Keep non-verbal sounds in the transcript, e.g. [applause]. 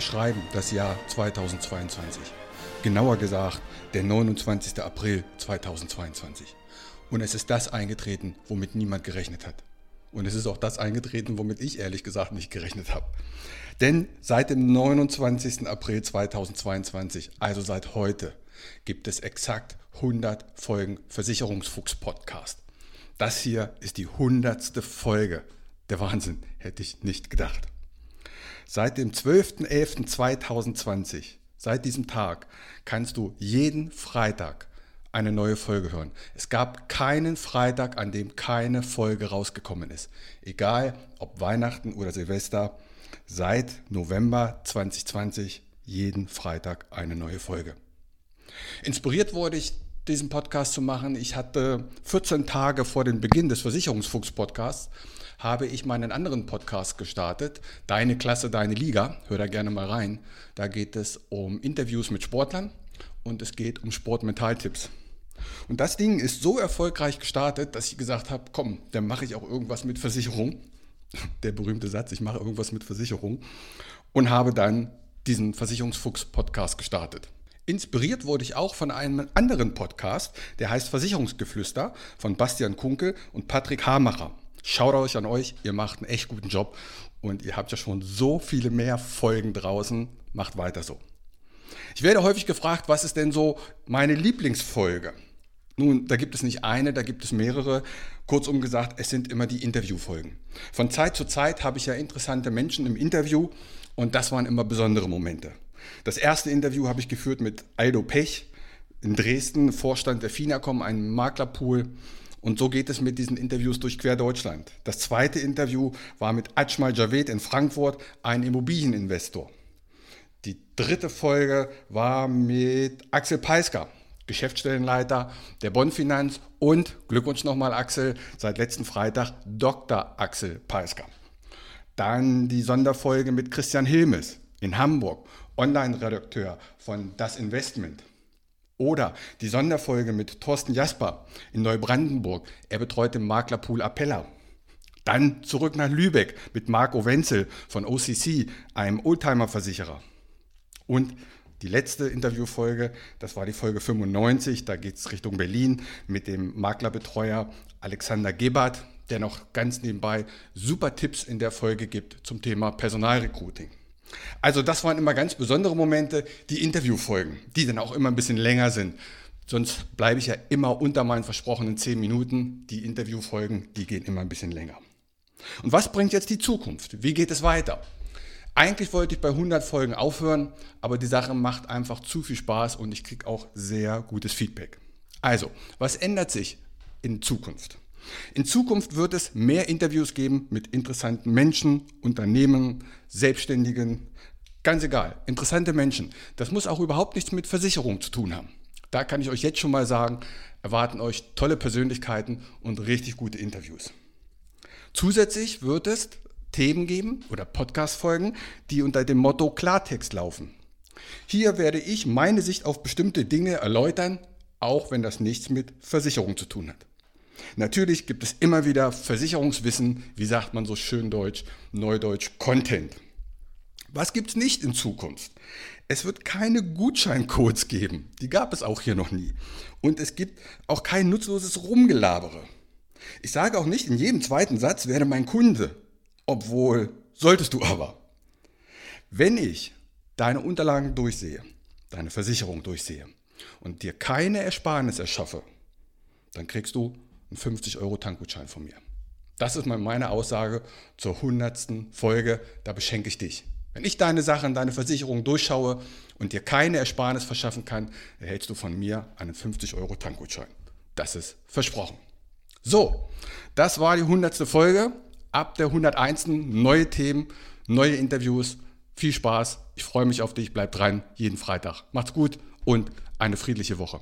Wir schreiben das Jahr 2022. Genauer gesagt, der 29. April 2022. Und es ist das eingetreten, womit niemand gerechnet hat. Und es ist auch das eingetreten, womit ich ehrlich gesagt nicht gerechnet habe. Denn seit dem 29. April 2022, also seit heute, gibt es exakt 100 Folgen Versicherungsfuchs Podcast. Das hier ist die 100. Folge. Der Wahnsinn, hätte ich nicht gedacht. Seit dem 12.11.2020, seit diesem Tag, kannst du jeden Freitag eine neue Folge hören. Es gab keinen Freitag, an dem keine Folge rausgekommen ist. Egal ob Weihnachten oder Silvester, seit November 2020 jeden Freitag eine neue Folge. Inspiriert wurde ich, diesen Podcast zu machen. Ich hatte 14 Tage vor dem Beginn des Versicherungsfuchs-Podcasts habe ich meinen anderen Podcast gestartet, Deine Klasse, deine Liga. Hör da gerne mal rein. Da geht es um Interviews mit Sportlern und es geht um Sportmentaltipps. Und das Ding ist so erfolgreich gestartet, dass ich gesagt habe, komm, dann mache ich auch irgendwas mit Versicherung. [laughs] Der berühmte Satz, ich mache irgendwas mit Versicherung. Und habe dann diesen Versicherungsfuchs-Podcast gestartet. Inspiriert wurde ich auch von einem anderen Podcast, der heißt Versicherungsgeflüster von Bastian Kunkel und Patrick Hamacher. Schaut euch an euch, ihr macht einen echt guten Job und ihr habt ja schon so viele mehr Folgen draußen. Macht weiter so. Ich werde häufig gefragt, was ist denn so meine Lieblingsfolge? Nun, da gibt es nicht eine, da gibt es mehrere. Kurzum gesagt, es sind immer die Interviewfolgen. Von Zeit zu Zeit habe ich ja interessante Menschen im Interview und das waren immer besondere Momente. Das erste Interview habe ich geführt mit Aldo Pech in Dresden, Vorstand der FINACOM, einem Maklerpool. Und so geht es mit diesen Interviews durch quer Deutschland. Das zweite Interview war mit Ajmal Javed in Frankfurt, ein Immobilieninvestor. Die dritte Folge war mit Axel Peisker, Geschäftsstellenleiter der Bonnfinanz und Glückwunsch nochmal Axel, seit letzten Freitag Dr. Axel Peisker. Dann die Sonderfolge mit Christian Hilmes in Hamburg, Online-Redakteur von Das Investment. Oder die Sonderfolge mit Thorsten Jasper in Neubrandenburg. Er betreut den Maklerpool Appella. Dann zurück nach Lübeck mit Marco Wenzel von OCC, einem Oldtimer-Versicherer. Und die letzte Interviewfolge, das war die Folge 95, da geht es Richtung Berlin mit dem Maklerbetreuer Alexander Gebert, der noch ganz nebenbei super Tipps in der Folge gibt zum Thema Personalrecruiting. Also das waren immer ganz besondere Momente, die Interviewfolgen, die dann auch immer ein bisschen länger sind. Sonst bleibe ich ja immer unter meinen versprochenen zehn Minuten. Die Interviewfolgen, die gehen immer ein bisschen länger. Und was bringt jetzt die Zukunft? Wie geht es weiter? Eigentlich wollte ich bei 100 Folgen aufhören, aber die Sache macht einfach zu viel Spaß und ich kriege auch sehr gutes Feedback. Also, was ändert sich in Zukunft? In Zukunft wird es mehr Interviews geben mit interessanten Menschen, Unternehmen, Selbstständigen, ganz egal, interessante Menschen. Das muss auch überhaupt nichts mit Versicherung zu tun haben. Da kann ich euch jetzt schon mal sagen, erwarten euch tolle Persönlichkeiten und richtig gute Interviews. Zusätzlich wird es Themen geben oder Podcast-Folgen, die unter dem Motto Klartext laufen. Hier werde ich meine Sicht auf bestimmte Dinge erläutern, auch wenn das nichts mit Versicherung zu tun hat. Natürlich gibt es immer wieder Versicherungswissen, wie sagt man so schön deutsch, neudeutsch Content. Was gibt es nicht in Zukunft? Es wird keine Gutscheincodes geben. Die gab es auch hier noch nie. Und es gibt auch kein nutzloses Rumgelabere. Ich sage auch nicht in jedem zweiten Satz, werde mein Kunde. Obwohl, solltest du aber. Wenn ich deine Unterlagen durchsehe, deine Versicherung durchsehe und dir keine Ersparnis erschaffe, dann kriegst du einen 50 Euro Tankgutschein von mir. Das ist meine Aussage zur 100. Folge. Da beschenke ich dich. Wenn ich deine Sachen, deine Versicherung durchschaue und dir keine Ersparnis verschaffen kann, erhältst du von mir einen 50 Euro Tankgutschein. Das ist versprochen. So, das war die 100. Folge. Ab der 101. neue Themen, neue Interviews. Viel Spaß. Ich freue mich auf dich. Bleib dran. Jeden Freitag. Macht's gut und eine friedliche Woche.